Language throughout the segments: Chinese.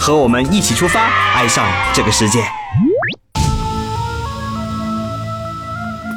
和我们一起出发，爱上这个世界。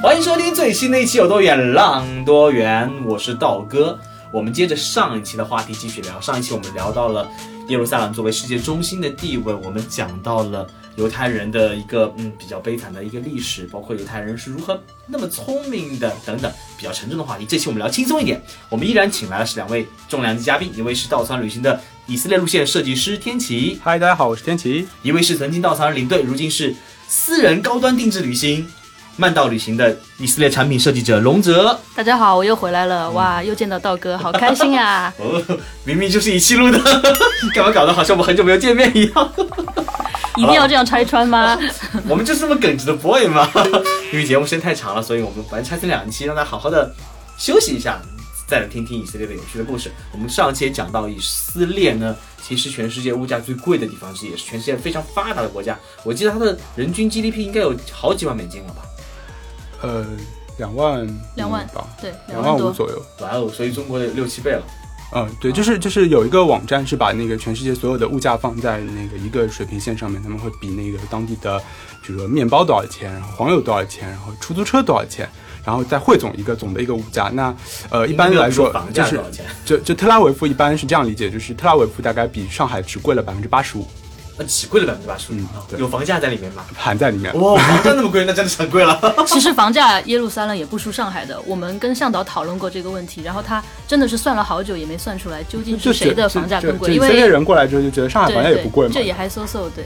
欢迎收听最新的一期《有多远浪多远》，我是道哥。我们接着上一期的话题继续聊。上一期我们聊到了耶路撒冷作为世界中心的地位，我们讲到了犹太人的一个嗯比较悲惨的一个历史，包括犹太人是如何那么聪明的等等比较沉重的话题。这期我们聊轻松一点，我们依然请来的是两位重量级嘉宾，一位是稻草旅行的以色列路线设计师天奇，嗨，大家好，我是天奇；一位是曾经稻草人领队，如今是私人高端定制旅行。慢道旅行的以色列产品设计者龙泽，大家好，我又回来了，哇，又见到道哥，好开心呀！哦，明明就是一期录的，干嘛搞得好像我们很久没有见面一样？一定要这样拆穿吗？我们就是这么耿直的 boy 吗？因为节目时间太长了，所以我们把它拆成两期，让他好好的休息一下，再来听听以色列的有趣的故事。我们上期也讲到，以色列呢，其实全世界物价最贵的地方之一，也是全世界非常发达的国家。我记得它的人均 GDP 应该有好几万美金了吧？呃，两万两万吧，对，两万五左右。哇哦，所以中国的六七倍了。嗯，对，就是就是有一个网站是把那个全世界所有的物价放在那个一个水平线上面，他们会比那个当地的，比如说面包多少钱，然后黄油多少钱，然后出租车多少钱，然后再汇总一个总的一个物价。那呃，一般来说就是就就特拉维夫一般是这样理解，就是特拉维夫大概比上海只贵了百分之八十五。那只贵了百分之八十五，有房价在里面吗？含在里面。哇，房价那么贵，那真的是很贵了。其实房价耶路撒冷也不输上海的。我们跟向导讨论过这个问题，然后他真的是算了好久也没算出来究竟是谁的房价更贵。以色列人过来之后就觉得上海房价也不贵嘛。这也还 so so 对。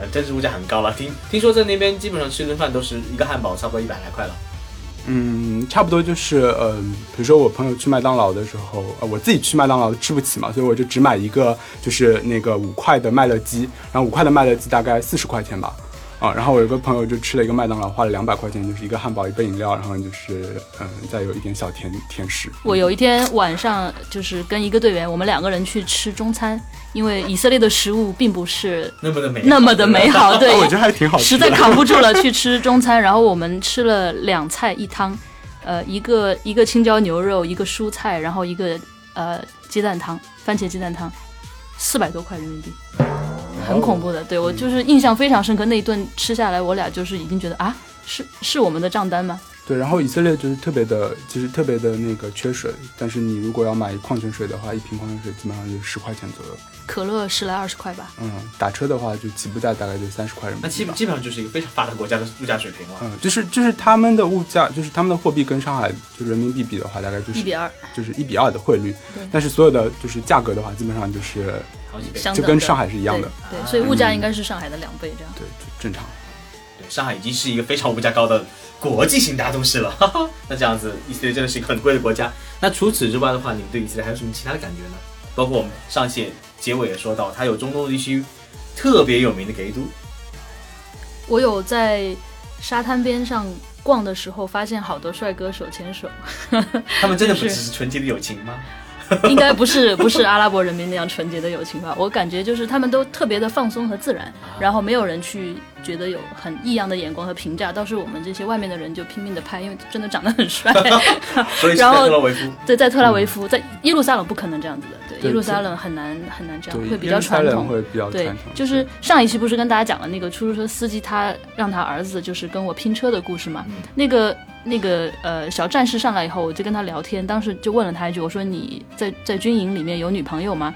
呃，但是物价很高了。听听说在那边基本上吃一顿饭都是一个汉堡，差不多一百来块了。嗯，差不多就是，嗯，比如说我朋友去麦当劳的时候，呃，我自己去麦当劳吃不起嘛，所以我就只买一个，就是那个五块的麦乐鸡，然后五块的麦乐鸡大概四十块钱吧。啊，然后我有个朋友就吃了一个麦当劳，花了两百块钱，就是一个汉堡，一杯饮料，然后就是嗯，再有一点小甜甜食。我有一天晚上就是跟一个队员，我们两个人去吃中餐，因为以色列的食物并不是那么的美那么的美好，对，我觉得还挺好吃。实在扛不住了，去吃中餐，然后我们吃了两菜一汤，呃，一个一个青椒牛肉，一个蔬菜，然后一个呃鸡蛋汤，番茄鸡蛋汤，四百多块人民币。很恐怖的，对我就是印象非常深刻。那一顿吃下来，我俩就是已经觉得啊，是是我们的账单吗？对，然后以色列就是特别的，其实特别的那个缺水。但是你如果要买矿泉水的话，一瓶矿泉水基本上就十块钱左右。可乐十来二十块吧。嗯，打车的话就起步价大概就三十块人民币。那基本基本上就是一个非常发达国家的物价水平了。嗯，就是就是他们的物价，就是他们的货币跟上海就人民币比的话，大概就是一比二，就是一比二的汇率。但是所有的就是价格的话，基本上就是。就跟上海是一样的，对，所以物价应该是上海的两倍这样。对，正常。对，上海已经是一个非常物价高的国际型大都市了。哈哈那这样子，以色列真的是一个很贵的国家。那除此之外的话，你们对以色列还有什么其他的感觉呢？包括我们上期结尾也说到，它有中东地区特别有名的给都。我有在沙滩边上逛的时候，发现好多帅哥手牵手。他们真的不只是纯洁的友情吗？应该不是不是阿拉伯人民那样纯洁的友情吧？我感觉就是他们都特别的放松和自然，然后没有人去觉得有很异样的眼光和评价，倒是我们这些外面的人就拼命的拍，因为真的长得很帅。然后特拉维夫对，在特拉维夫，在耶路撒冷不可能这样子的，对，耶路撒冷很难很难这样，会比较传统。会比较对，就是上一期不是跟大家讲了那个出租车司机他让他儿子就是跟我拼车的故事嘛？那个。那个呃小战士上来以后，我就跟他聊天，当时就问了他一句，我说你在在军营里面有女朋友吗？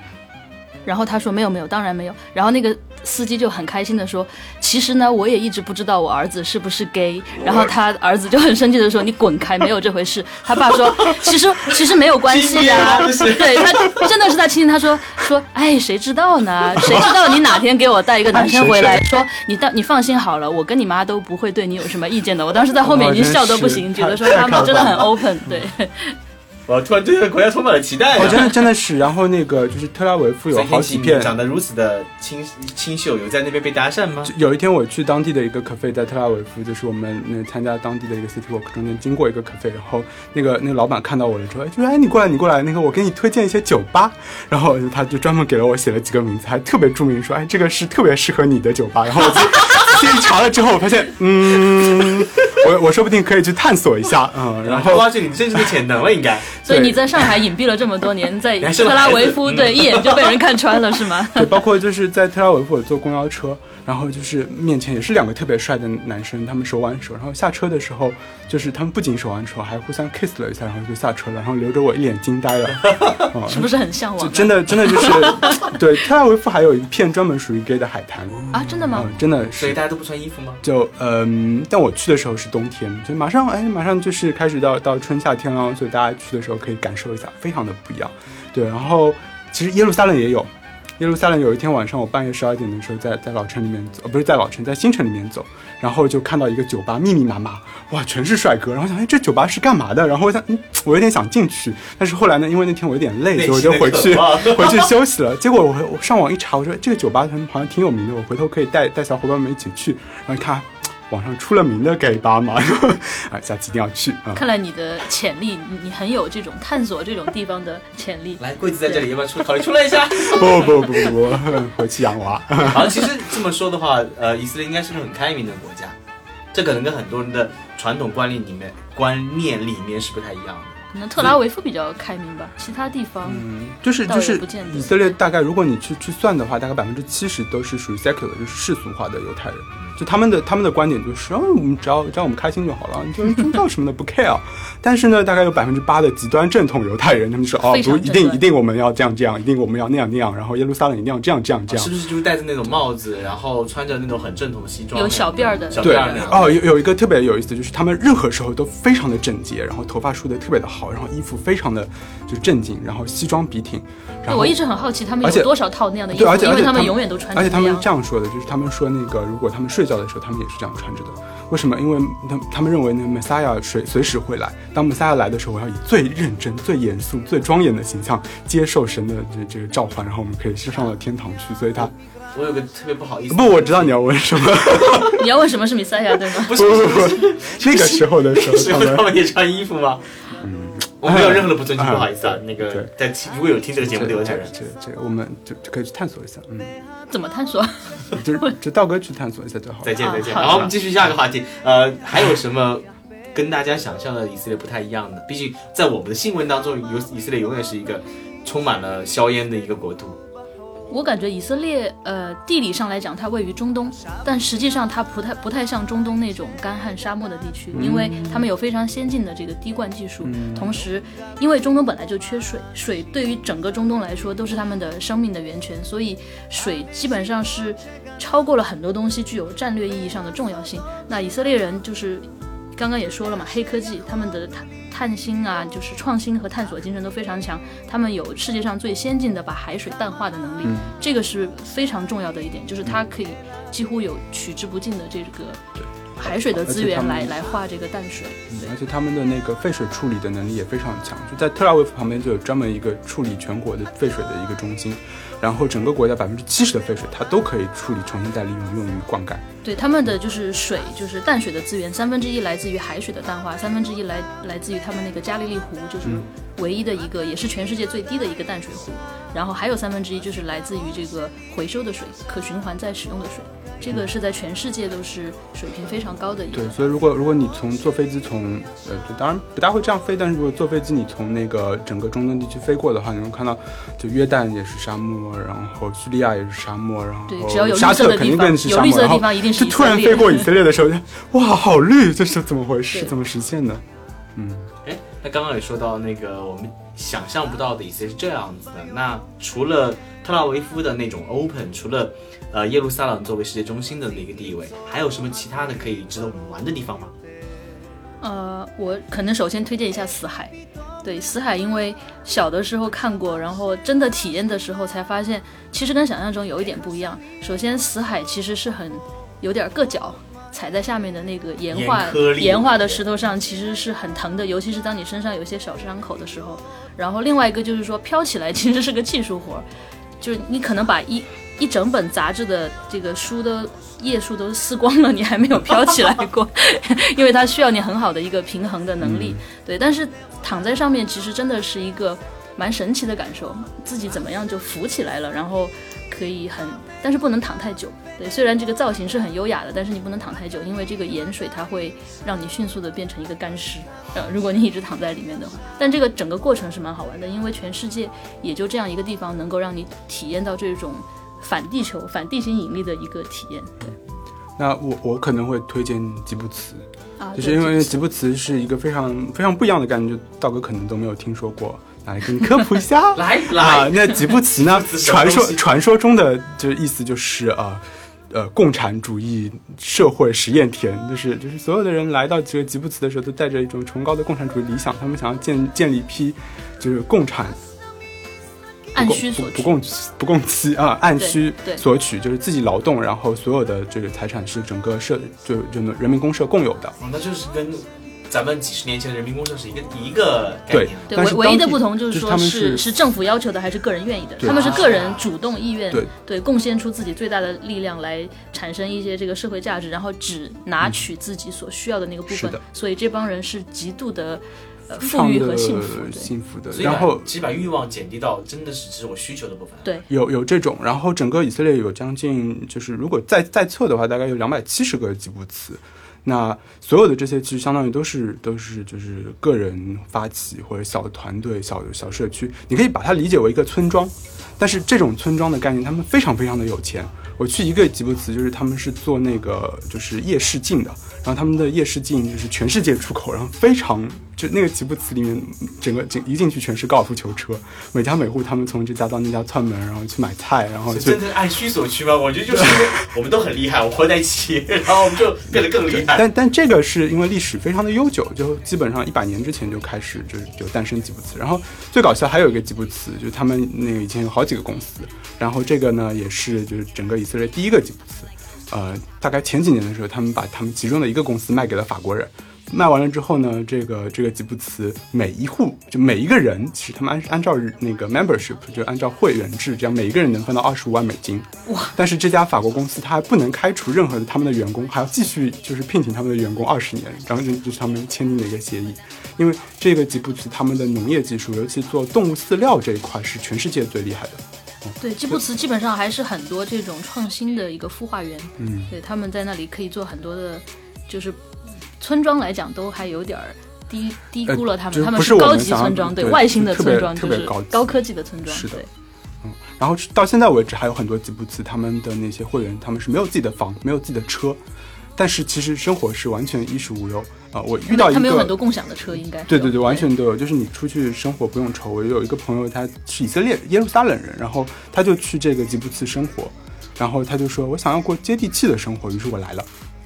然后他说没有没有，当然没有。然后那个司机就很开心的说，其实呢，我也一直不知道我儿子是不是 gay。然后他儿子就很生气的说，你滚开，没有这回事。他爸说，其实其实没有关系呀。对他真的是在亲亲，他说说，哎，谁知道呢？谁知道你哪天给我带一个男生回来，说你到你放心好了，我跟你妈都不会对你有什么意见的。我当时在后面已经笑得不行，觉得说他们真的很 open，对。我突然对这个国家充满了期待哦，真啊！的真的是。然后那个就是特拉维夫有好几片，长得如此的清清秀，有在那边被搭讪吗？有一天我去当地的一个 cafe，在特拉维夫，就是我们那参加当地的一个 city walk 中间经过一个 cafe，然后那个那个老板看到我了之后，哎就说哎你过来你过来，那个我给你推荐一些酒吧，然后他就专门给了我写了几个名字，还特别注明说哎这个是特别适合你的酒吧，然后我就 仔细查了之后，我发现嗯，我我说不定可以去探索一下，嗯，然后挖掘你真实的潜能了，应该。所以你在上海隐蔽了这么多年，在 特拉维夫对一眼就被人看穿了是吗？对，包括就是在特拉维夫我坐公交车，然后就是面前也是两个特别帅的男生，他们手挽手，然后下车的时候，就是他们不仅手挽手，还互相 kiss 了一下，然后就下车了，然后留着我一脸惊呆了。哦是不是很向往？就真的真的就是，对，特拉维夫还有一片专门属于 gay 的海滩，啊，真的吗嗯？，真的是。所以大家都不穿衣服吗？就嗯，但我去的时候是冬天，所以马上哎，马上就是开始到到春夏天了，所以大家去的时候可以感受一下，非常的不一样。对，然后其实耶路撒冷也有，耶路撒冷有一天晚上，我半夜十二点的时候在在老城里面走，呃，不是在老城，在新城里面走，然后就看到一个酒吧，密密麻麻，哇，全是帅哥。然后想，哎，这酒吧是干嘛的？然后我想，嗯，我有点想进去，但是后来呢，因为那天我有点累，所以我就回去 回去休息了。结果我我上网一查，我说这个酒吧好像挺有名的，我回头可以带带小伙伴们一起去。然后看。网上出了名的 gay 吧嘛，啊，下次一定要去啊！看来你的潜力，你你很有这种探索这种地方的潜力。来，柜子在这里，要不要出考虑出来一下？不不不不不，回去养娃。好，其实这么说的话，呃，以色列应该是个很开明的国家，这可能跟很多人的传统观念里面观念里面是不太一样的。可能特拉维夫比较开明吧，其他地方嗯，就是就是以色列大概如果你去去算的话，大概百分之七十都是属于 secular，就是世俗化的犹太人。就他们的他们的观点就是，哦，我们只要只要我们开心就好了，你就是宗教什么的不 care。但是呢，大概有百分之八的极端正统犹太人，他们说，哦，不一定一定我们要这样这样，一定我们要那样那样，然后耶路撒冷一定要这样这样这样是。不是就是戴着那种帽子，然后穿着那种很正统西装，有小辫儿的对小辫儿那样？哦，有有一个特别有意思，就是他们任何时候都非常的整洁，然后头发梳的特别的好，然后衣服非常的就正经，然后西装笔挺。然后对我一直很好奇他们有多少套那样的衣，服而，且因为他们永远都穿着而且他们。这样说的，就是他们说那个，如果他们睡觉的时候，他们也是这样穿着的。为什么？因为他他们认为那，Messiah 随随时会来。当 Messiah 来的时候，我要以最认真、最严肃、最庄严的形象接受神的这这个召唤，然后我们可以上到天堂去。所以他我有个特别不好意思，不，我知道你要问什么，你要问什么是米赛亚对吗？不是不是不是，那个时候的时时候，他们候他们也穿衣服吗？我没有任何的不尊敬，嗯不好意思啊。那个在听如果有听这个节目的犹太人，这这这，我们就就可以去探索一下，嗯，怎么探索？就是就道哥去探索一下就好了。再见再见。好然后我们继续下一个话题，呃，还有什么跟大家想象的以色列不太一样的？毕竟在我们的新闻当中，有以色列永远是一个充满了硝烟的一个国度。我感觉以色列，呃，地理上来讲，它位于中东，但实际上它不太不太像中东那种干旱沙漠的地区，因为他们有非常先进的这个滴灌技术。同时，因为中东本来就缺水，水对于整个中东来说都是他们的生命的源泉，所以水基本上是超过了很多东西，具有战略意义上的重要性。那以色列人就是刚刚也说了嘛，黑科技，他们的探探星啊，就是创新和探索精神都非常强。他们有世界上最先进的把海水淡化的能力，这个是非常重要的一点，就是它可以几乎有取之不尽的这个海水的资源来来化这个淡水。对而且他们的那个废水处理的能力也非常强，就在特拉维夫旁边就有专门一个处理全国的废水的一个中心，然后整个国家百分之七十的废水它都可以处理重新再利用，用于灌溉。对他们的就是水，就是淡水的资源，三分之一来自于海水的淡化，三分之一来来自于他们那个加利利湖，就是唯一的一个，也是全世界最低的一个淡水湖。然后还有三分之一就是来自于这个回收的水，可循环再使用的水。这个是在全世界都是水平非常高的一个对，。所以如果如果你从坐飞机从呃，就当然不大会这样飞，但是如果坐飞机你从那个整个中东地区飞过的话，你会看到，就约旦也是沙漠，然后叙利亚也是沙漠，然后对，只要有沙色的地方特肯定更，是沙漠，有绿色的然后地方一定是就突。然飞过以色列的时候，就哇，好绿，这是怎么回事？对怎么实现的？嗯哎，那刚刚也说到那个我们想象不到的以色列是这样子的。那除了特拉维夫的那种 open，除了呃耶路撒冷作为世界中心的那个地位，还有什么其他的可以值得我们玩的地方吗？呃，我可能首先推荐一下死海。对，死海因为小的时候看过，然后真的体验的时候才发现，其实跟想象中有一点不一样。首先，死海其实是很有点硌脚，踩在下面的那个岩化岩化的石头上，其实是很疼的，尤其是当你身上有一些小伤口的时候。然后另外一个就是说，飘起来其实是个技术活儿，就是你可能把一一整本杂志的这个书的页数都撕光了，你还没有飘起来过，因为它需要你很好的一个平衡的能力。对，但是躺在上面其实真的是一个蛮神奇的感受，自己怎么样就浮起来了，然后可以很，但是不能躺太久。对，虽然这个造型是很优雅的，但是你不能躺太久，因为这个盐水它会让你迅速的变成一个干尸。呃，如果你一直躺在里面的话，但这个整个过程是蛮好玩的，因为全世界也就这样一个地方能够让你体验到这种反地球、反地心引力的一个体验。对那我我可能会推荐吉布茨，啊，就是因为吉布茨是一个非常非常不一样的概念，就道哥可能都没有听说过，来给你科普一下。来啊来，，那吉布茨呢 传说传说中的就是意思就是呃呃共产主义社会实验田，就是就是所有的人来到这个吉布茨的时候，都带着一种崇高的共产主义理想，他们想要建建立一批就是共产按需所取。不不共不供妻啊，按需对索取，就是自己劳动，然后所有的这个财产是整个社就就人民公社共有的。哦那就是跟咱们几十年前的人民公社是一个一个概念。对，唯唯一的不同就是说就是是是政府要求的还是个人愿意的，他们是个人主动意愿，对贡献出自己最大的力量来产生一些这个社会价值，然后只拿取自己所需要的那个部分是的，所以这帮人是极度的富裕和幸福，幸福的。然后其实把欲望减低到真的是只是我需求的部分。对有有这种，然后整个以色列有将近，就是如果再再测的话，大概有两百七十个吉布茨。那所有的这些其实相当于都是都是就是个人发起或者小团队、小小社区，你可以把它理解为一个村庄。但是这种村庄的概念，他们非常非常的有钱。我去一个吉布茨，就是他们是做那个就是夜视镜的，然后他们的夜视镜就是全世界出口，然后非常就那个吉布茨里面整个进一进去全是高尔夫球车，每家每户他们从这家到那家串门，然后去买菜，然后就真的按需所趋吗？我觉得就是因为我们都很厉害，我们活在一起，然后我们就变得更厉害。但但这个是因为历史非常的悠久，就基本上一百年之前就开始就就诞生吉布茨。然后最搞笑还有一个吉布茨，就是他们那个以前有好几个公司，然后这个呢也是就是整个以色列第一个吉布茨。呃，大概前几年的时候，他们把他们其中的一个公司卖给了法国人。卖完了之后呢，这个这个吉布茨每一户就每一个人，其实他们按按照那个 membership 就按照会员制，这样每一个人能分到二十五万美金。哇！但是这家法国公司它还不能开除任何的他们的员工，还要继续就是聘请他们的员工二十年，然后这就是他们签订的一个协议。因为这个吉布茨他们的农业技术，尤其做动物饲料这一块是全世界最厉害的。对，吉布茨基本上还是很多这种创新的一个孵化园，嗯，对，他们在那里可以做很多的，就是村庄来讲都还有点儿低低估了他们，他们是高级村庄，对对外星的村庄，就是特别高科技的村庄，是的嗯。然后到现在为止，还有很多吉布茨他们的那些会员，他们是没有自己的房，没有自己的车，但是其实生活是完全衣食无忧啊、我遇到一个他们有很多共享的车，应该对对对，完全都有。就是你出去生活不用愁。我有一个朋友，他是以色列耶路撒冷人，然后他就去这个吉布茨生活，然后他就说我想要过接地气的生活，于是我来了，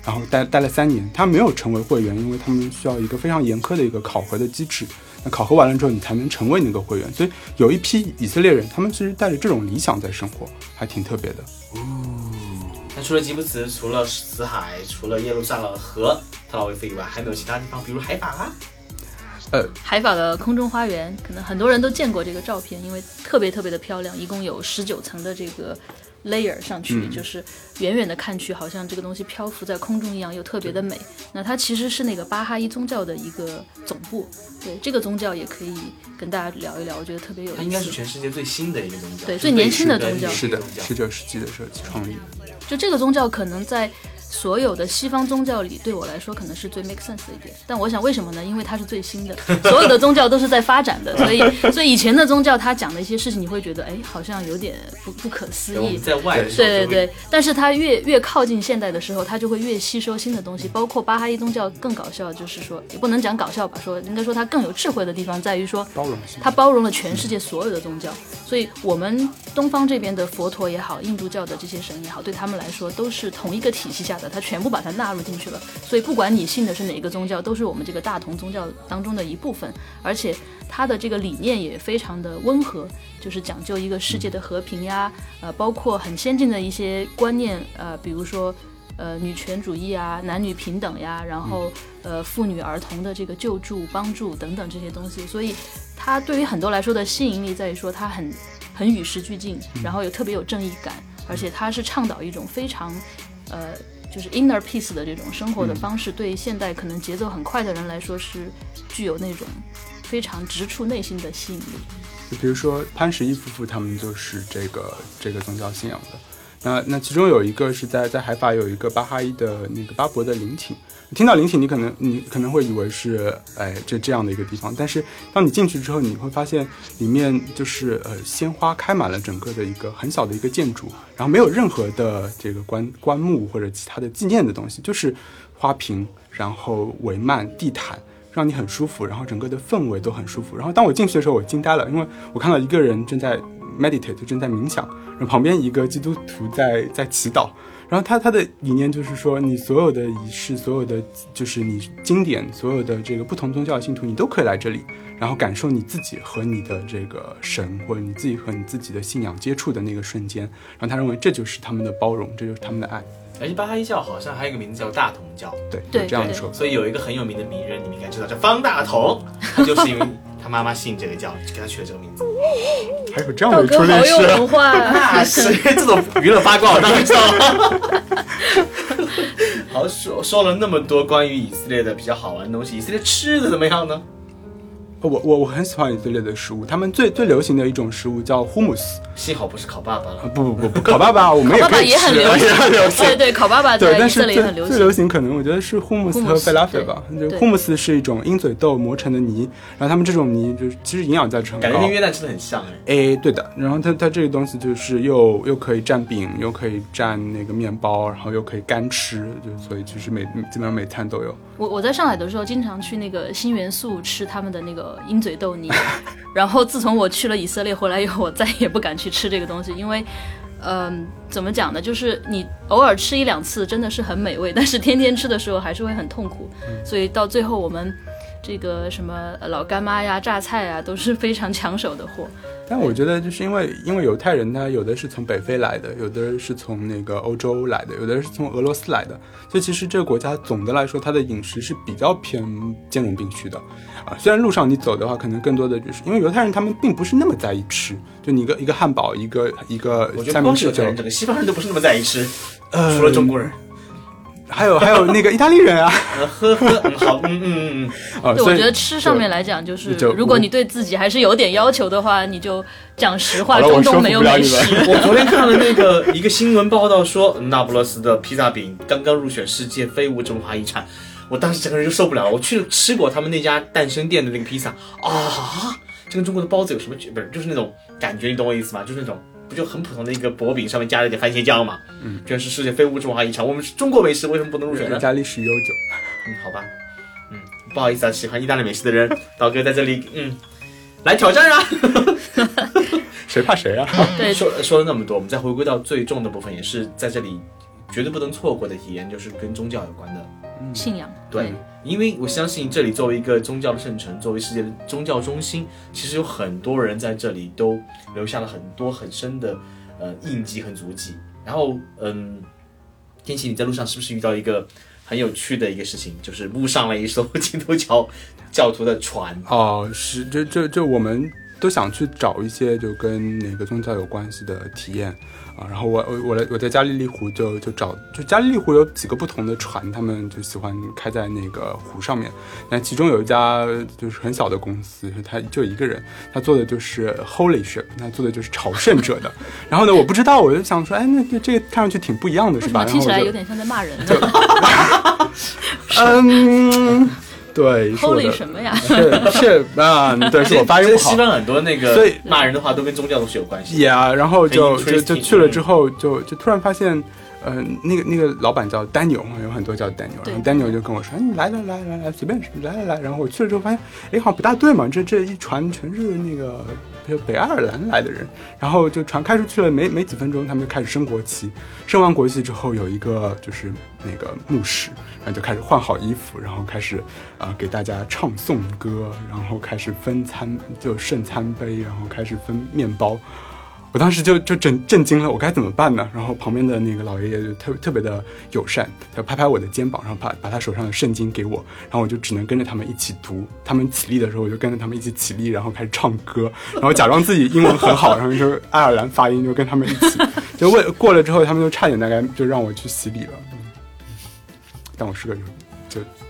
然后待待了三年。他没有成为会员，因为他们需要一个非常严苛的一个考核的机制。那考核完了之后，你才能成为那个会员。所以有一批以色列人，他们其实带着这种理想在生活，还挺特别的。那除了吉布茨，除了死海，除了耶路撒冷和特拉维夫以外，还有没有其他地方？比如海法啊。呃？海法的空中花园，可能很多人都见过这个照片，因为特别特别的漂亮，一共有十九层的这个 layer 上去，嗯就是远远的看去，好像这个东西漂浮在空中一样，又特别的美。那它其实是那个巴哈伊宗教的一个总部，对这个宗教也可以跟大家聊一聊，我觉得特别有意思。它应该是全世界最新的一个宗教，对最年轻的宗教是的十九世纪的时候创立的。就这个宗教可能在所有的西方宗教里，对我来说可能是最 make sense 的一点。但我想为什么呢？因为它是最新的，所有的宗教都是在发展的，所以所以以前的宗教它讲的一些事情，你会觉得哎，好像有点不不可思议。在外对对对，但是它越越靠近现代的时候，它就会越吸收新的东西，包括巴哈伊宗教更搞笑，就是说也不能讲搞笑吧，说应该说它更有智慧的地方在于说，包容性，它包容了全世界所有的宗教，所以我们东方这边的佛陀也好，印度教的这些神也好，对他们来说都是同一个体系下的，它全部把它纳入进去了。所以不管你信的是哪个宗教，都是我们这个大同宗教当中的一部分，而且它的这个理念也非常的温和，就是讲究一个世界的和平呀，呃，包括很先进的一些观念，呃，比如说。呃女权主义啊、男女平等呀，然后呃妇女儿童的这个救助、帮助等等这些东西，所以它对于很多来说的吸引力在于说它很很与时俱进，然后又特别有正义感，而且它是倡导一种非常呃就是 inner peace 的这种生活的方式，对现代可能节奏很快的人来说是具有那种非常直触内心的吸引力。就比如说潘石屹夫妇，他们就是这个这个宗教信仰的。那那其中有一个是在在海法有一个巴哈伊的那个巴博的陵寝。听到灵体，你可能你可能会以为是哎这这样的一个地方，但是当你进去之后，你会发现里面就是呃鲜花开满了整个的一个很小的一个建筑，然后没有任何的这个棺棺木或者其他的纪念的东西，就是花瓶，然后帷幔、地毯。让你很舒服，然后整个的氛围都很舒服。然后当我进去的时候，我惊呆了，因为我看到一个人正在 meditate，正在冥想，然后旁边一个基督徒在在祈祷。然后他他的理念就是说，你所有的仪式，所有的就是你经典，所有的这个不同宗教的信徒，你都可以来这里，然后感受你自己和你的这个神，或者你自己和你自己的信仰接触的那个瞬间。然后他认为这就是他们的包容，这就是他们的爱。而且巴哈伊教好像还有一个名字叫大同教，对，对有这样的说。所以有一个很有名的名人，你们应该知道，叫方大同，他就是因为他妈妈信这个教，就给他取了这个名字。还有这样的出历好有史，文化，那是这种娱乐八卦，我当然知道了。好，说说了那么多关于以色列的比较好玩的东西，以色列吃的怎么样呢？我我我很喜欢以色列的食物，他们最最流行的一种食物叫 hummus。幸好不是烤爸爸了。不不不不，烤爸爸 我们也烤爸爸可以吃，也很流行 也很流行。对对，烤爸爸对，但是在以色列很流行最最流。行可能我觉得是 hummus 和菲吧。就对 hummus 是一种鹰嘴豆磨成的泥，然后他们这种泥就是其实营养价值很高感觉跟。约旦吃的很像哎。哎，对的，然后它它这个东西就是又又可以蘸饼，又可以蘸那个面包，然后又可以干吃，就所以其实每基本上每餐都有。我我在上海的时候，经常去那个新元素吃他们的那个鹰嘴豆泥，然后自从我去了以色列回来以后，我再也不敢去吃这个东西，因为，嗯、怎么讲呢？就是你偶尔吃一两次真的是很美味，但是天天吃的时候还是会很痛苦，所以到最后我们这个什么呃老干妈呀、榨菜啊，都是非常抢手的货。但我觉得就是因为因为犹太人他有的是从北非来的，有的是从那个欧洲来的，有的是从俄罗斯来的，所以其实这个国家总的来说它的饮食是比较偏兼容并蓄的，啊，虽然路上你走的话，可能更多的就是因为犹太人他们并不是那么在意吃，就你一个一个汉堡，一个一个我觉得光三明治就是犹太人，整个西方人都不是那么在意吃，呃除了中国人。还有还有那个意大利人啊，呃呵呵，嗯好，嗯嗯嗯嗯。啊，对，所以我觉得吃上面来讲，就是如果你对自己还是有点要求的话，你就讲实话，中东没有美食。我昨天看了那个一个新闻报道说，那不勒斯的披萨饼刚刚入选世界非物质文化遗产，我当时整个人就受不了了。我去吃过他们那家诞生店的那个披萨啊，这跟中国的包子有什么区别？不是，就是那种感觉，你懂我意思吗？就是那种不就很普通的一个薄饼，上面加了点番茄酱嘛？嗯，居然是世界非物质文化遗产，我们是中国美食为什么不能入选呢人？家历史悠久。嗯，好吧，嗯，不好意思啊，喜欢意大利美食的人，刀哥在这里，嗯，来挑战啊！谁怕谁啊？对，说说了那么多，我们再回归到最重的部分，也是在这里绝对不能错过的体验，就是跟宗教有关的。信仰，对，因为我相信这里作为一个宗教的圣城，作为世界的宗教中心，其实有很多人在这里都留下了很多很深的呃印记和足迹。然后，嗯，天琪，你在路上是不是遇到一个很有趣的一个事情，就是误上了一艘基督教教徒的船？哦，是，这这这我们都想去找一些就跟哪个宗教有关系的体验啊。然后我我我来我在加利利湖就就找，就加利利湖有几个不同的船，他们就喜欢开在那个湖上面。那其中有一家就是很小的公司，他就一个人，他做的就是 holy ship，他做的就是朝圣者的。然后呢，我不知道，我就想说，哎，那这这个看上去挺不一样的，是吧？听起来有点像在骂人嗯，对，是我？Holy 的什么呀？是是啊，对，是我发音不好西。方很多那个所以骂人的话都跟宗教都是有关系的。也啊，然后就就就去了之后，就就突然发现，呃，那个那个老板叫 Daniel，有很多叫 Daniel，然后 Daniel 就跟我说，哎，你来来来来来，随便来来来，然后我去了之后发现，哎，好像不大对嘛，这这一船全是那个北北爱尔兰来的人，然后就船开出去了没没几分钟，他们就开始升国旗，升完国旗之后，有一个就是那个牧师，然后就开始换好衣服，然后开始啊、给大家唱颂歌，然后开始分餐就剩餐杯，然后开始分面包。我当时就就震震惊了，我该怎么办呢？然后旁边的那个老爷爷就特特别的友善，他拍拍我的肩膀，然后把把他手上的圣经给我，然后我就只能跟着他们一起读。他们起立的时候，我就跟着他们一起起立，然后开始唱歌，然后假装自己英文很好，然后就爱尔兰发音就跟他们一起。就为过了之后，他们就差点大概就让我去洗礼了。但我是个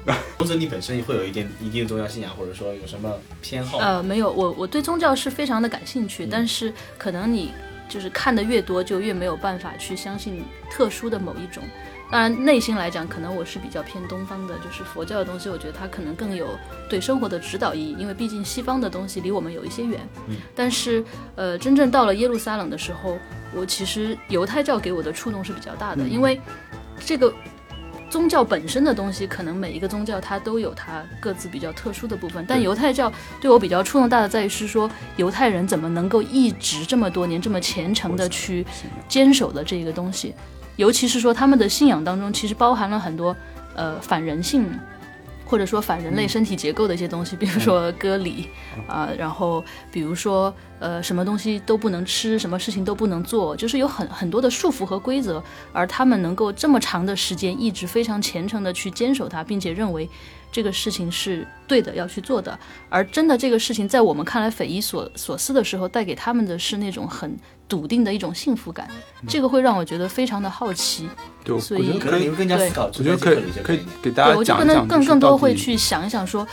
或者你本身会有一点一定的宗教信仰，或者说有什么偏好？呃，没有，我我对宗教是非常的感兴趣，但是可能你就是看的越多，就越没有办法去相信特殊的某一种。当然，内心来讲，可能我是比较偏东方的，就是佛教的东西，我觉得它可能更有对生活的指导意义，因为毕竟西方的东西离我们有一些远。嗯。但是，呃，真正到了耶路撒冷的时候，我其实犹太教给我的触动是比较大的，因为这个。宗教本身的东西，可能每一个宗教它都有它各自比较特殊的部分，但犹太教对我比较触动大的在于是说，犹太人怎么能够一直这么多年这么虔诚的去坚守的这个东西，尤其是说他们的信仰当中其实包含了很多呃反人性。或者说反人类身体结构的一些东西，比如说割礼啊，然后比如说呃什么东西都不能吃，什么事情都不能做，就是有很很多的束缚和规则，而他们能够这么长的时间一直非常虔诚的去坚守它，并且认为这个事情是对的要去做的，而真的这个事情在我们看来匪夷所所思的时候，带给他们的是那种很。笃定的一种幸福感，这个会让我觉得非常的好奇。对，所以可能你会更加思考。我觉得可以可以给大家讲讲。我就更更更多会去想一想，说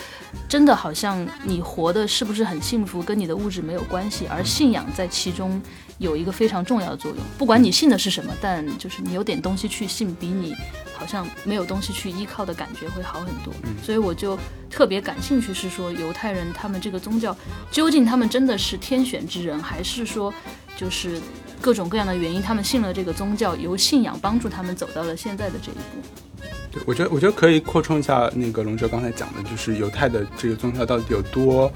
真的，好像你活的是不是很幸福，跟你的物质没有关系，而信仰在其中有一个非常重要的作用。不管你信的是什么，但就是你有点东西去信，比你好像没有东西去依靠的感觉会好很多。所以我就特别感兴趣，是说犹太人他们这个宗教究竟他们真的是天选之人，还是说？就是各种各样的原因，他们信了这个宗教，由信仰帮助他们走到了现在的这一步。对，我觉得我觉得可以扩充一下那个龙哲刚才讲的，就是犹太的这个宗教到底有多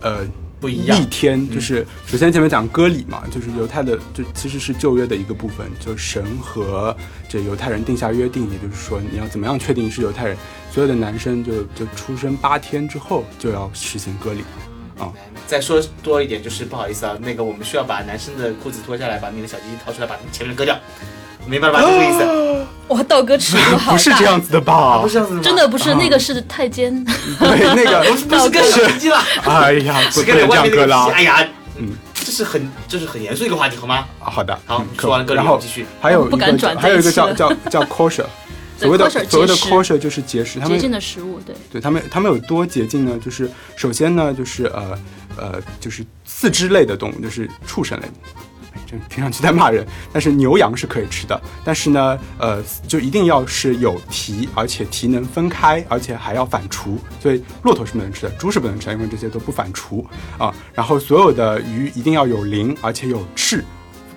呃不一样。逆天，就是首先前面讲割礼嘛，就是犹太的就其实是旧约的一个部分，就神和这犹太人定下约定，也就是说你要怎么样确定是犹太人，所有的男生就就出生八天之后就要实行割礼。啊，再说多一点就是不好意思啊，那个我们需要把男生的裤子脱下来，把你的小鸡鸡掏出来，把前面割掉，明白了吧？这个意思。哇，道哥尺度好不是这样子的吧？不是这样子的，真的不是，那个是太监。对，那个 不是不是割小鸡鸡了。哎呀，是割这样割了。哎呀，嗯，这是很这是很严肃一个话题，好吗？好的，好，说完了，然后继续。还有不敢转，还有一个叫叫叫 kosher。所谓的所谓的 kosher 就是节食，他们洁净的食物，对，对他们他们有多洁净呢？就是首先呢，就是呃呃，就是四肢类的动物，就是畜生类，这听上去在骂人。但是牛羊是可以吃的，但是呢，呃，就一定要是有蹄，而且蹄能分开，而且还要反刍。所以骆驼是不能吃的，猪是不能吃的，因为这些都不反刍啊。然后所有的鱼一定要有鳞，而且有翅。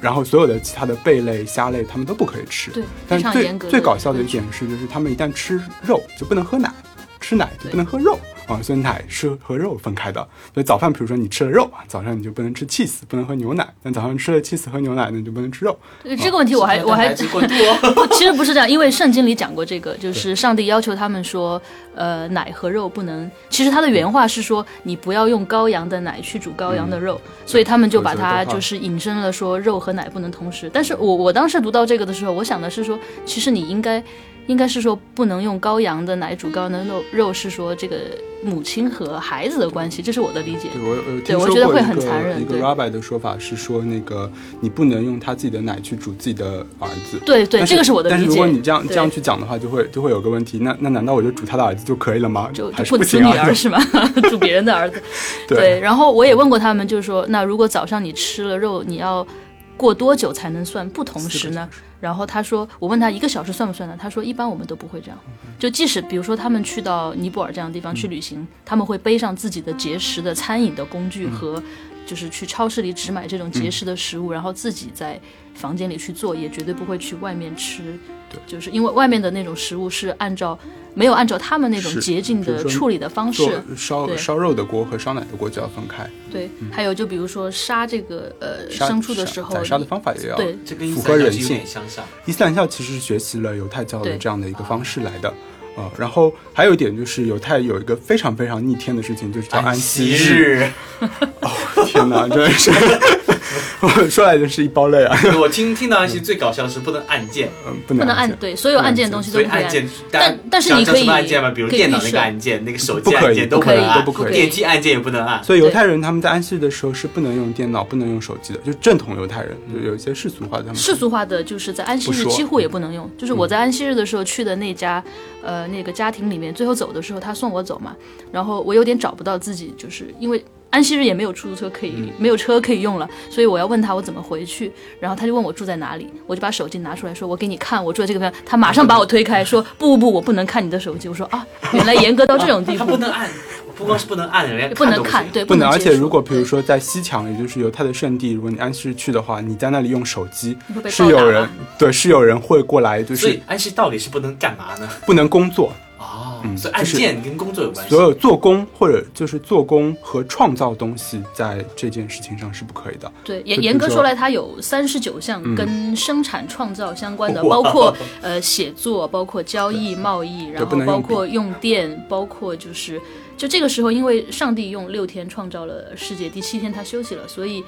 然后所有的其他的贝类、虾类，它们都不可以吃。对，但是最最搞笑的一点是，就是它们一旦吃肉就不能喝奶，吃奶就不能喝肉。啊，所以奶是和肉分开的。所以早饭，比如说你吃了肉，早上你就不能吃 cheese，不能喝牛奶。但早上吃了 cheese 和牛奶，那你就不能吃肉。这个问题我还我还不，其实不是这样，因为圣经里讲过这个，就是上帝要求他们说，呃，奶和肉不能。其实他的原话是说，你不要用羔羊的奶去煮羔羊的肉，所以他们就把它就是引申了说，肉和奶不能同时。但是我我当时读到这个的时候，我想的是说，其实你应该。应该是说不能用羔羊的奶煮羔羊的肉，肉是说这个母亲和孩子的关系，这是我的理解。对我有对我觉得会很残忍。一个 rabbi 的说法是说，那个你不能用他自己的奶去煮自己的儿子。对对，这个是我的理解。但是如果你这样这样去讲的话，就会就会有个问题，那那难道我就煮他的儿子就可以了吗？就不煮女儿是吗？煮别人的儿子。对。然后我也问过他们，就是说，那如果早上你吃了肉，你要过多久才能算不同时呢？然后他说，我问他一个小时算不算呢？他说，一般我们都不会这样。就即使比如说他们去到尼泊尔这样的地方去旅行，他们会背上自己的节食的餐饮的工具和，就是去超市里只买这种节食的食物，然后自己在房间里去做，也绝对不会去外面吃。对，就是因为外面的那种食物是按照。没有按照他们那种洁净的处理的方式，烧烧肉的锅和烧奶的锅就要分开。对，还有就比如说杀这个呃牲畜的时候，宰杀的方法也要对，符合人性。伊斯兰教其实是学习了犹太教的这样的一个方式来的啊。然后还有一点就是犹太有一个非常非常逆天的事情，就是叫安息日。哦天哪，真的是。我说来就是一包泪啊，我听听到安息最搞笑的是不能按键，嗯，不能不能按对所有按键的东西都不可以按。按键，但但是你可以什么按键吗？比如电脑那个按键，那个手机按键都不可以能按，都不可以。电梯按键也不能按。所以犹太人他们在安息日的时候是不能用电脑、不能用手机的，就正统犹太人，就有一些世俗化的他们。世俗化的就是在安息日几乎也不能用，就是我在安息日的时候去的那家，呃，那个家庭里面，最后走的时候他送我走嘛，然后我有点找不到自己，就是因为安息日也没有出租车可以，没有车可以用了，所以我要问他我怎么回去，然后他就问我住在哪里，我就把手机拿出来说，我给你看我住在这个地方，他马上把我推开说不不不，我不能看你的手机，我说啊，原来严格到这种地步他不，能按，不光是不能按，人家不能，看对，不能。而且如果比如说在西墙，也就是犹太的圣地，如果你安息日去的话，你在那里用手机是有人对是有人会过来，就是所以安息到底是不能干嘛呢？不能工作。哦，嗯所以按就是键跟工作有关系。所有做工或者就是做工和创造东西，在这件事情上是不可以的。对，严严格说来，它有三十九项嗯跟生产创造相关的，哇包括呃写作，包括交易贸易，然后包括用电，包括就是就这个时候，因为上帝用六天创造了世界，第七天他休息了，所以。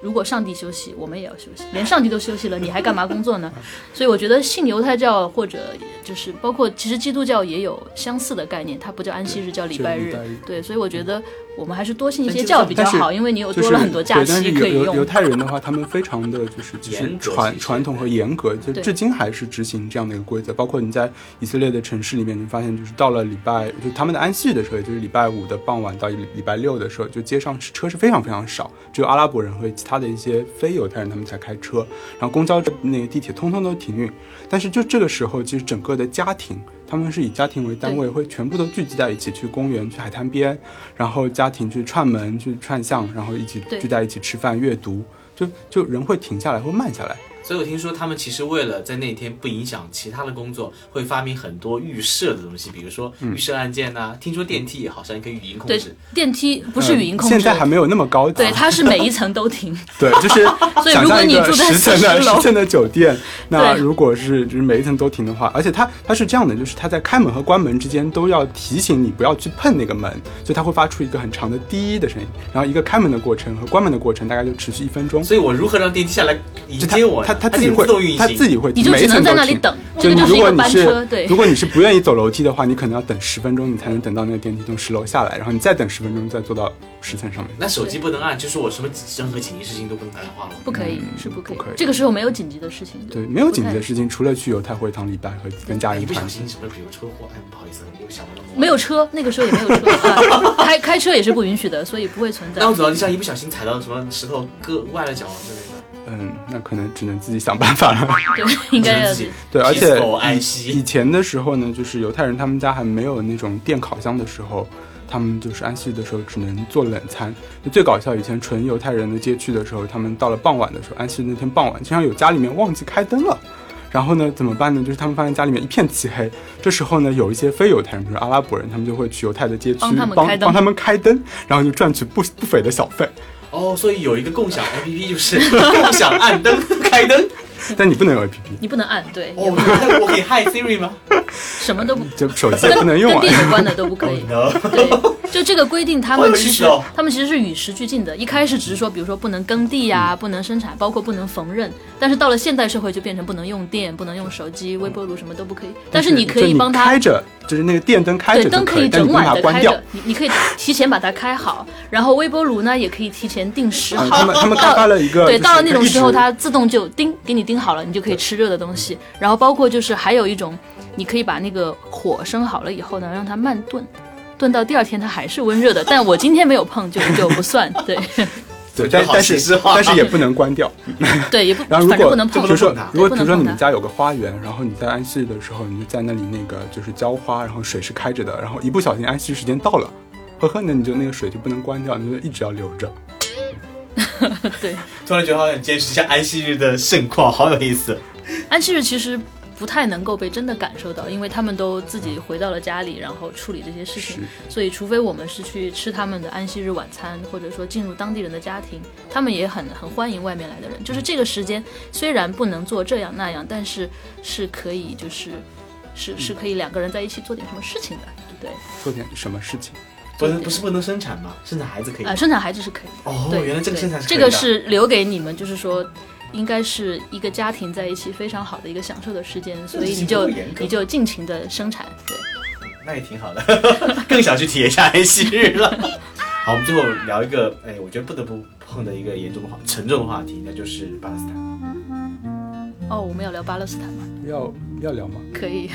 如果上帝休息，我们也要休息。连上帝都休息了，你还干嘛工作呢？所以我觉得信犹太教或者就是包括其实基督教也有相似的概念，它不叫安息日，叫礼拜日。对，所以我觉得我们还是多信一些教比较好，因为你有多了很多假期可以犹犹犹。太人的话，他们非常的就是就是传其实传统和严格，就至今还是执行这样的一个规则。包括你在以色列的城市里面，你发现就是到了礼拜，就他们的安息日的时候，也就是礼拜五的傍晚到礼礼拜六的时候，就街上车是非常非常少，只有阿拉伯人和其他的一些非犹太人他们才开车，然后公交那个地铁通通都停运。但是就这个时候，其实整个的家庭。他们是以家庭为单位，会全部都聚集在一起，去公园、去海滩边，然后家庭去串门、去串巷，然后一起聚在一起吃饭、阅读，就就人会停下来，会慢下来。所以我听说他们其实为了在那天不影响其他的工作，会发明很多预设的东西，比如说预设按键呐、听说电梯也好像可以语音控对制。，电梯不是语音控制，呃现在还没有那么高级。对，它是每一层都停。对，就是 所以如果想象一个你住在十层的40楼十层的酒店，那如果是就是每一层都停的话，而且它它是这样的，就是它在开门和关门之间都要提醒你不要去碰那个门，所以它会发出一个很长的滴的声音，然后一个开门的过程和关门的过程大概就持续一分钟。所以我如何让电梯下来迎接我？它它它自己会自动运行，它自己会你就只能在那里等就如果你是对如果你是不愿意走楼梯的话，你可能要等十分钟，你才能等到那个电梯从十楼下来，然后你再等十分钟再坐到十层上面。那手机不能按，就是我什么任何紧急事情都不能打电话了。不可以，嗯是不可以。这个时候没有紧急的事情。对，没有紧急的事情，除了去犹太会堂礼拜和跟家人一不小。心什么，比如车祸，哎，不好意思，又想到了没有车，那个时候也没有车，啊开开车也是不允许的，所以不会存在那。我走到地上，一不小心踩到什么石头，割崴了脚之类的。嗯，那可能只能自己想办法了。对，应该要自己对，而且以以前的时候呢，就是犹太人他们家还没有那种电烤箱的时候，他们就是安息的时候只能做冷餐。就最搞笑，以前纯犹太人的街区的时候，他们到了傍晚的时候，安息那天傍晚，经常有家里面忘记开灯了。然后呢，怎么办呢？就是他们发现家里面一片漆黑。这时候呢，有一些非犹太人，比如阿拉伯人，他们就会去犹太的街区帮帮他们开灯，然后就赚取不不菲的小费。哦，所以有一个共享 APP，就是 共享暗灯、开灯。但你不能用 APP，你不能按，对，我可以 Hi Siri 吗？什么都不就手机也不能用啊。跟电有关的都不可以。No。对，就这个规定，他们其实哦他们其实是与时俱进的。一开始只是说，比如说不能耕地呀、不能生产，包括不能缝纫。但是到了现代社会，就变成不能用电、不能用手机、微波炉什么都不可以。但是你可以帮他开着，就是那个电灯开，着就灯可以整晚把它关掉的开着。，你你可以提前把它开好，然后微波炉呢也可以提前定时嗯，好。他们他们开发了一个，对，到了那种时候，它自动就叮给你叮好了，你就可以吃热的东西。然后包括就是还有一种，你可以把那个火生好了以后呢，让它慢炖，炖到第二天它还是温热的。但我今天没有碰，就就不算。对 对，但但是但是也不能关掉。对，也不然后如果不能碰比如说它如果比如说你们家有个花园，然后你在安息日的时候，你就在那里那个就是浇花，然后水是开着的，然后一不小心安息时间到了，呵呵，那你就那个水就不能关掉，你就一直要留着。对。突然觉得好想见识一下安息日的盛况，好有意思。安息日其实不太能够被真的感受到，因为他们都自己回到了家里，然后处理这些事情。所以，除非我们是去吃他们的安息日晚餐，或者说进入当地人的家庭，他们也很很欢迎外面来的人。就是这个时间虽然不能做这样那样，但是是可以，就是是是可以两个人在一起做点什么事情的。对，做点什么事情？不能不是不能生产吗？生产孩子可以啊、吗？生产孩子是可以的。哦，对，原来这个生产这个是留给你们，就是说。应该是一个家庭在一起非常好的一个享受的时间，所以你就你就尽情的生产，对，那也挺好的，更想去体验一下安息日了。好，我们最后聊一个，哎，我觉得不得不碰的一个严重的话、沉重的话题，那就是巴勒斯坦。哦，我们要聊巴勒斯坦吗？要要聊吗？可以，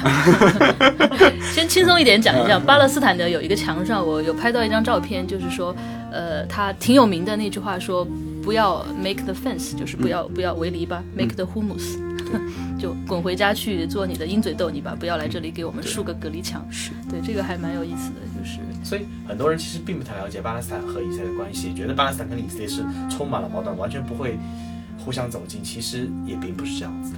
先轻松一点讲一下，巴勒斯坦的有一个墙上，我有拍到一张照片，就是说，呃，他挺有名的那句话说，不要 make the fence，就是不要、不要围篱笆，make the hummus，、就滚回家去做你的鹰嘴豆泥吧，不要来这里给我们竖个隔离墙。是。对，这个还蛮有意思的，就是。所以很多人其实并不太了解巴勒斯坦和以色列的关系，觉得巴勒斯坦跟以色列是充满了矛盾，完全不会互相走近。其实也并不是这样子。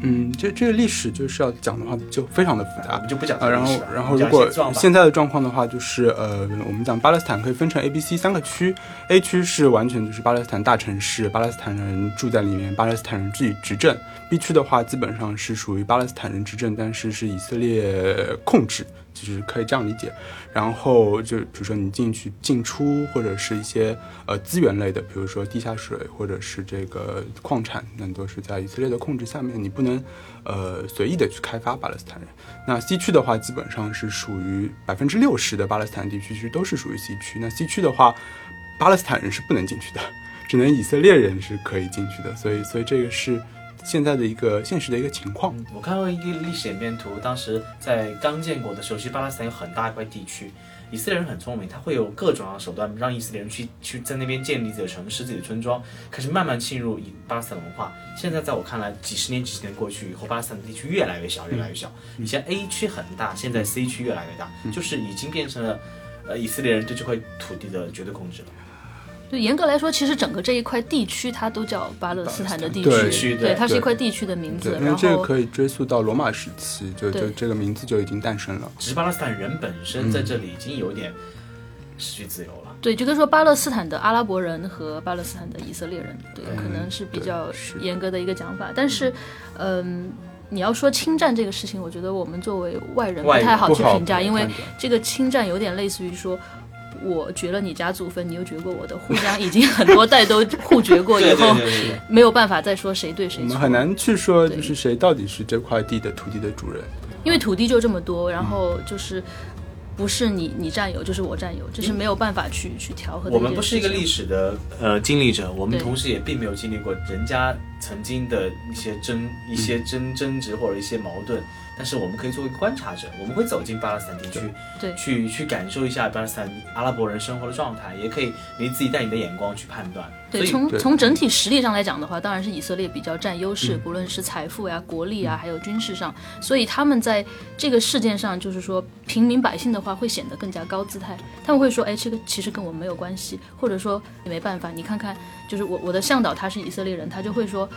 嗯，这这个历史就是要讲的话，就非常的复杂我们。就不讲这啊，然后然后如果现在的状况的话，就是呃，我们讲巴勒斯坦可以分成 A、B、C 三个区，A 区是完全就是巴勒斯坦大城市，巴勒斯坦人住在里面，巴勒斯坦人自己执政；B 区的话，基本上是属于巴勒斯坦人执政，但是是以色列控制，就是可以这样理解。然后就比如说你进去进出，或者是一些呃资源类的，比如说地下水或者是这个矿产，那都是在以色列的控制下面，你不能呃随意的去开发巴勒斯坦人。那西区的话，基本上是属于百分之六十的巴勒斯坦地区其实都是属于西区。那西区的话，巴勒斯坦人是不能进去的，只能以色列人是可以进去的。所以，所以这个是现在的一个现实的一个情况。我看过一个历史演变图，当时在刚建国的时候，其实巴勒斯坦有很大一块地区，以色列人很聪明，他会有各种样的手段让以色列人去去在那边建立自己的城市、自己的村庄，开始慢慢侵入以巴勒斯坦文化。现在在我看来，几十年、几十年过去以后，巴勒斯坦的地区越来越小，越来越小。以前 A 区很大，现在 C 区越来越大，就是已经变成了呃以色列人对这块土地的绝对控制了。对，严格来说，其实整个这一块地区它都叫巴勒斯坦的地对区，对它是一块地区的名字，。因为然后这个可以追溯到罗马时期，就就这个名字就已经诞生了。只是巴勒斯坦人本身在这里已经有点失去自由了。对，就跟说巴勒斯坦的阿拉伯人和巴勒斯坦的以色列人，对，可能是比较严格的一个讲法。但是，嗯，你要说侵占这个事情，我觉得我们作为外人不太好去评价，因为这个侵占有点类似于说。我绝了你家祖坟，你又绝过我的，互相已经很多代都互绝过 以后，对对对。没有办法再说谁对谁错。我们很难去说，就是谁到底是这块地的土地的主人。因为土地就这么多，然后就是不是你你占有就是我占有，这是没有办法去去调和。我们不是一个历，史的呃经历者，我们同时也并没有经历过人家曾经的一些争、一些争争执或者一些矛盾，但是我们可以作为观察者，我们会走进巴勒斯坦地区，对去去感受一下巴勒斯坦阿拉伯人生活的状态，也可以你自己带你的眼光去判断。对，从从整体实力上来讲的话，当然是以色列比较占优势，嗯不论是财富呀、国力啊，还有军事上，所以他们在这个事件上，就是说平民百姓的话会显得更加高姿态，他们会说，哎，这个其实跟我们没有关系，或者说也没办法，你看看，就是我我的向导他是以色列人，他就会说。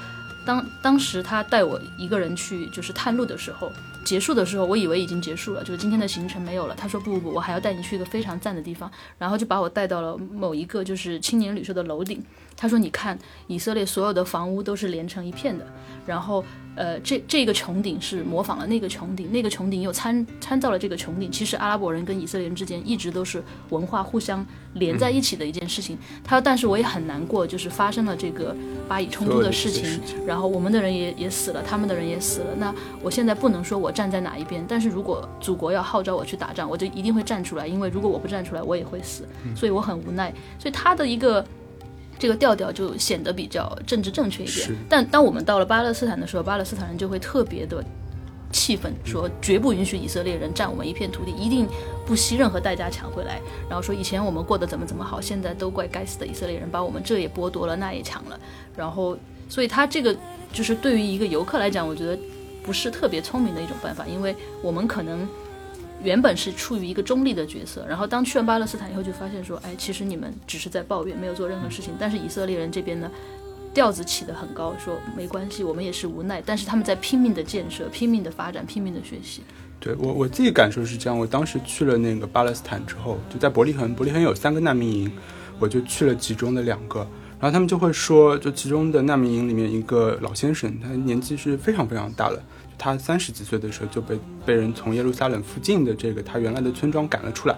当当时他带我一个人去就是探路的时候，结束的时候，我以为已经结束了，就是今天的行程没有了。他说不不不，我还要带你去一个非常赞的地方，然后就把我带到了某一个就是青年旅社的楼顶。他说你看，以色列所有的房屋都是连成一片的，然后呃这这个穹顶是模仿了那个穹顶，那个穹顶又参参照了这个穹顶。其实阿拉伯人跟以色列人之间一直都是文化互相连在一起的一件事情。他说，但是我也很难过，就是发生了这个巴以冲突的事情，然后我们的人也也死了，他们的人也死了。那我现在不能说我站在哪一边，但是如果祖国要号召我去打仗，我就一定会站出来，因为如果我不站出来，我也会死，所以我很无奈。所以他的一个。这个调调就显得比较政治正确一点，但当我们到了巴勒斯坦的时候，巴勒斯坦人就会特别的气愤，说绝不允许以色列人占我们一片土地，一定不惜任何代价抢回来。然后说以前我们过得怎么怎么好，现在都怪该死的以色列人把我们这也剥夺了，那也抢了。然后，所以他这个就是对于一个游客来讲，我觉得不是特别聪明的一种办法，因为我们可能原本是处于一个中立的角色，然后当去了巴勒斯坦以后，就发现说，哎，其实你们只是在抱怨，没有做任何事情。但是以色列人这边呢，调子起得很高，说没关系，我们也是无奈，但是他们在拼命的建设、拼命的发展、拼命的学习。对我我自己感受是这样，我当时去了那个巴勒斯坦之后，就在伯利恒，伯利恒有三个难民营，我就去了其中的两个，然后他们就会说，就其中的难民营里面一个老先生，他年纪是非常非常大了，他三十几岁的时候就被被人从耶路撒冷附近的这个他原来的村庄赶了出来。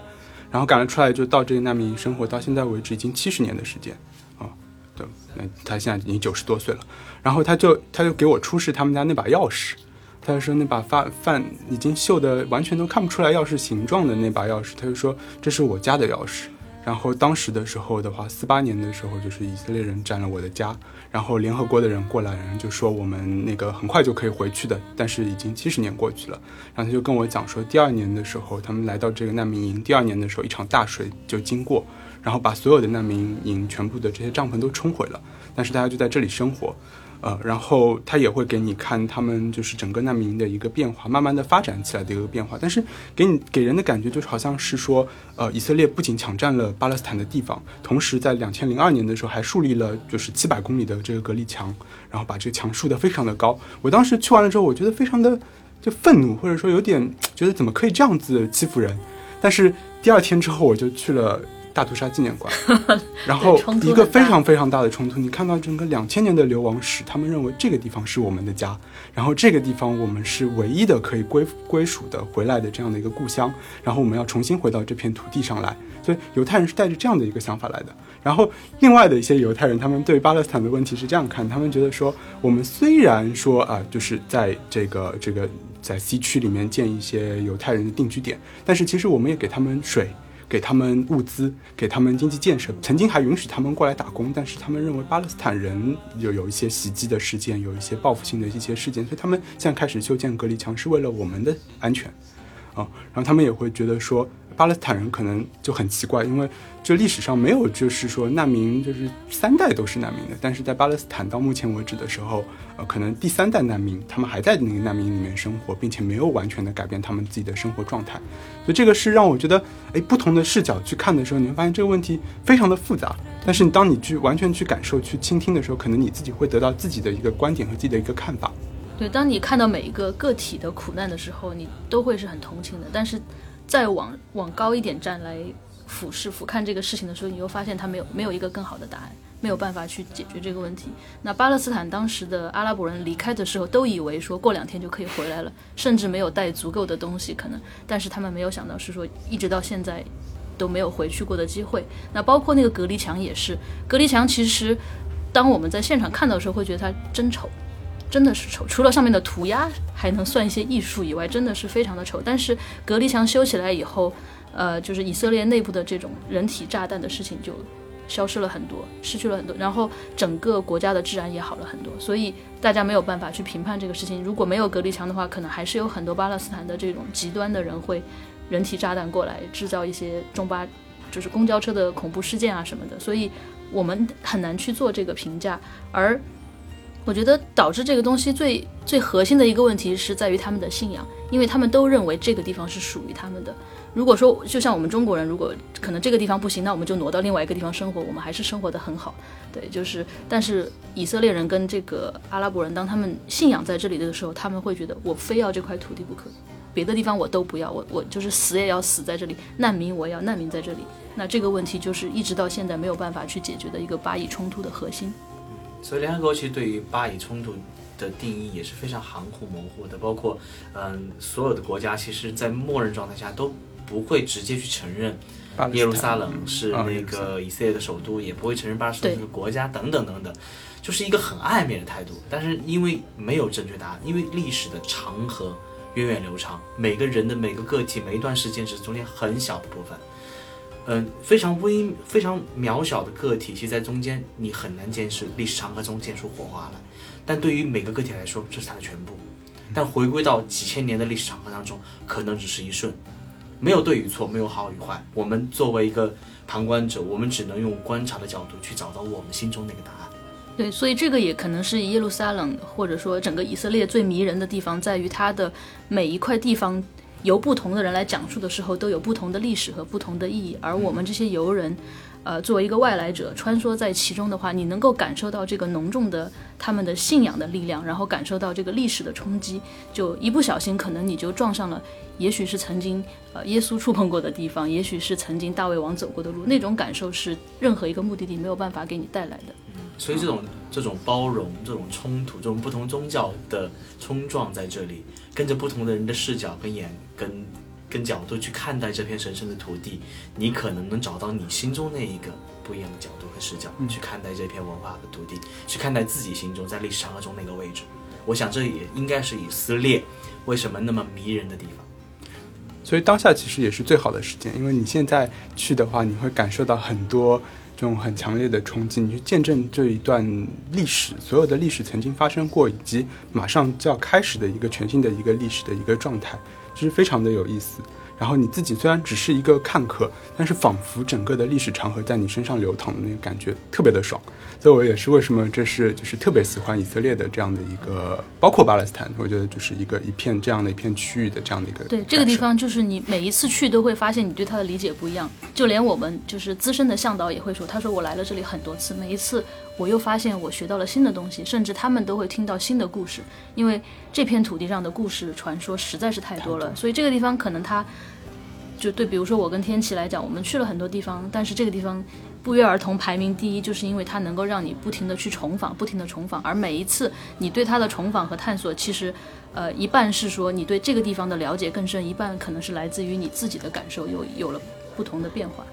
然后赶了出来就到这个难民营生活，到现在为止已经七十年的时间啊。对，那他现在已经九十多岁了。然后他就他就给我出示他们家那把钥匙，他就说那把发饭已经锈的完全都看不出来钥匙形状的那把钥匙，他就说这是我家的钥匙。然后当时的时候的话，四八年的时候就是以色列人占了我的家，然后联合国的人过来，然后就说我们那个很快就可以回去的，但是已经七十年过去了。然后他就跟我讲说，第二年的时候他们来到这个难民营，第二年的时候一场大水就经过，然后把所有的难民营全部的这些帐篷都冲毁了，但是大家就在这里生活。呃，然后他也会给你看他们就是整个难民营的一个变化，慢慢的发展起来的一个变化。但是给你给人的感觉就是好像是说，呃，以色列不仅抢占了巴勒斯坦的地方，同时在两千零二年的时候还树立了就是七百公里的这个隔离墙，然后把这个墙竖得非常的高。我当时去完了之后，我觉得非常的就愤怒，或者说有点觉得怎么可以这样子欺负人。但是第二天之后，我就去了。大屠杀纪念馆，然后一个非常非常大的冲突。你看到整个两千年的流亡史，他们认为这个地方是我们的家，然后这个地方我们是唯一的可以归归属的回来的这样的一个故乡，然后我们要重新回到这片土地上来。所以犹太人是带着这样的一个想法来的。然后另外的一些犹太人，他们对巴勒斯坦的问题是这样看：他们觉得说，我们虽然说啊，就是在这个这个在西区里面建一些犹太人的定居点，但是其实我们也给他们水。给他们物资，给他们经济建设，曾经还允许他们过来打工，但是他们认为巴勒斯坦人有有一些袭击的事件，有一些报复性的一些事件，所以他们现在开始修建隔离墙，是为了我们的安全，啊，然后他们也会觉得说。巴勒斯坦人可能就很奇怪，因为这历史上没有，就是说难民就是三代都是难民的。但是在巴勒斯坦到目前为止的时候，呃，可能第三代难民他们还在那个难民里面生活，并且没有完全的改变他们自己的生活状态。所以这个是让我觉得，哎，不同的视角去看的时候，你会发现这个问题非常的复杂。但是当你去完全去感受、去倾听的时候，可能你自己会得到自己的一个观点和自己的一个看法。对，当你看到每一个个体的苦难的时候，你都会是很同情的。但是。再往往高一点站来俯视俯瞰这个事情的时候，你又发现他没有没有一个更好的答案，没有办法去解决这个问题。那巴勒斯坦当时的阿拉伯人离开的时候，都以为说过两天就可以回来了，甚至没有带足够的东西可能，但是他们没有想到是说一直到现在都没有回去过的机会。那包括那个隔离墙也是，隔离墙其实当我们在现场看到的时候，会觉得它真丑。真的是丑，除了上面的涂鸦还能算一些艺术以外，真的是非常的丑。但是隔离墙修起来以后，呃，就是以色列内部的这种人体炸弹的事情就消失了很多，失去了很多，然后整个国家的治安也好了很多。所以大家没有办法去评判这个事情。如果没有隔离墙的话，可能还是有很多巴勒斯坦的这种极端的人会人体炸弹过来，制造一些中巴就是公交车的恐怖事件啊什么的。所以我们很难去做这个评价，而。我觉得导致这个东西最最核心的一个问题是在于他们的信仰，因为他们都认为这个地方是属于他们的。如果说就像我们中国人，如果可能这个地方不行，那我们就挪到另外一个地方生活，我们还是生活的很好。对，就是，但是以色列人跟这个阿拉伯人，当他们信仰在这里的时候，他们会觉得我非要这块土地不可，别的地方我都不要，我我就是死也要死在这里，难民我也要难民在这里。那这个问题就是一直到现在没有办法去解决的一个巴以冲突的核心。所以联合国其实对于巴以冲突的定义也是非常含糊模糊的，包括嗯，所有的国家其实，在默认状态下都不会直接去承认耶路撒冷是那个以色列的首都，也不会承认巴勒斯坦是个国家等等等等，就是一个很暧昧的态度。但是因为没有正确答案，因为历史的长河源远流长，每个人的每个个体每一段时间只是中间很小的部分。嗯，非常微、非常渺小的个体，其实在中间你很难见识历史长河中见出火花来。但对于每个个体来说，这是它的全部。但回归到几千年的历史长河当中，可能只是一瞬，没有对与错，没有好与坏。我们作为一个旁观者，我们只能用观察的角度去找到我们心中那个答案。对，所以这个也可能是耶路撒冷，或者说整个以色列最迷人的地方，在于它的每一块地方。由不同的人来讲述的时候，都有不同的历史和不同的意义。而我们这些游人，呃，作为一个外来者穿梭在其中的话，你能够感受到这个浓重的他们的信仰的力量，然后感受到这个历史的冲击。就一不小心，可能你就撞上了，也许是曾经呃耶稣触碰过的地方，也许是曾经大卫王走过的路。那种感受是任何一个目的地没有办法给你带来的。所以这种这种包容、这种冲突、这种不同宗教的冲撞在这里。跟着不同的人的视角跟眼跟跟角度去看待这片神圣的土地，你可能能找到你心中那一个不一样的角度和视角、去看待这片文化和土地，去看待自己心中在历史长河中那个位置。我想这也应该是以色列为什么那么迷人的地方。所以当下其实也是最好的时间，因为你现在去的话，你会感受到很多这种很强烈的冲击，你去见证这一段历史，所有的历史曾经发生过，以及马上就要开始的一个全新的一个历史的一个状态，就是非常的有意思。然后你自己虽然只是一个看客，但是仿佛整个的历史长河在你身上流淌的那个感觉特别的爽。所以我也是为什么这是就是特别喜欢以色列的这样的一个，包括巴勒斯坦，我觉得就是一个一片这样的一片区域的这样的一个。对这个地方，就是你每一次去都会发现你对它的理解不一样。就连我们就是资深的向导也会说，他说我来了这里很多次，每一次我又发现我学到了新的东西，甚至他们都会听到新的故事，因为这片土地上的故事传说实在是太多了。所以这个地方可能它就对，比如说我跟天琪来讲，我们去了很多地方，但是这个地方。不约而同排名第一，就是因为它能够让你不停的去重访，不停的重访，而每一次你对它的重访和探索，其实，呃，一半是说你对这个地方的了解更深，一半可能是来自于你自己的感受有有了不同的变化。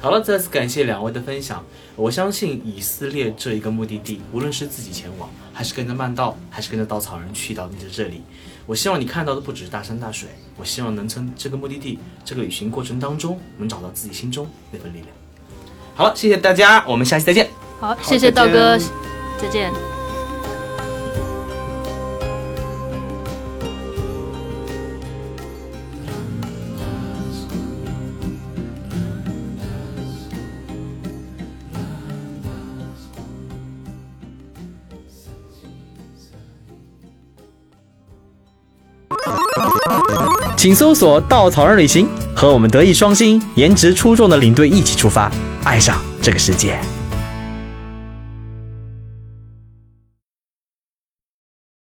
好了，再次感谢两位的分享。我相信以色列这一个目的地，无论是自己前往，还是跟着曼道，还是跟着稻草人去到你的这里，我希望你看到的不只是大山大水，我希望能从这个目的地这个旅行过程当中，能找到自己心中那份力量。好了，谢谢大家，我们下期再见。好，谢谢道哥，再见。请搜索“稻草人旅行”，和我们德艺双馨、颜值出众的领队一起出发。爱上这个世界。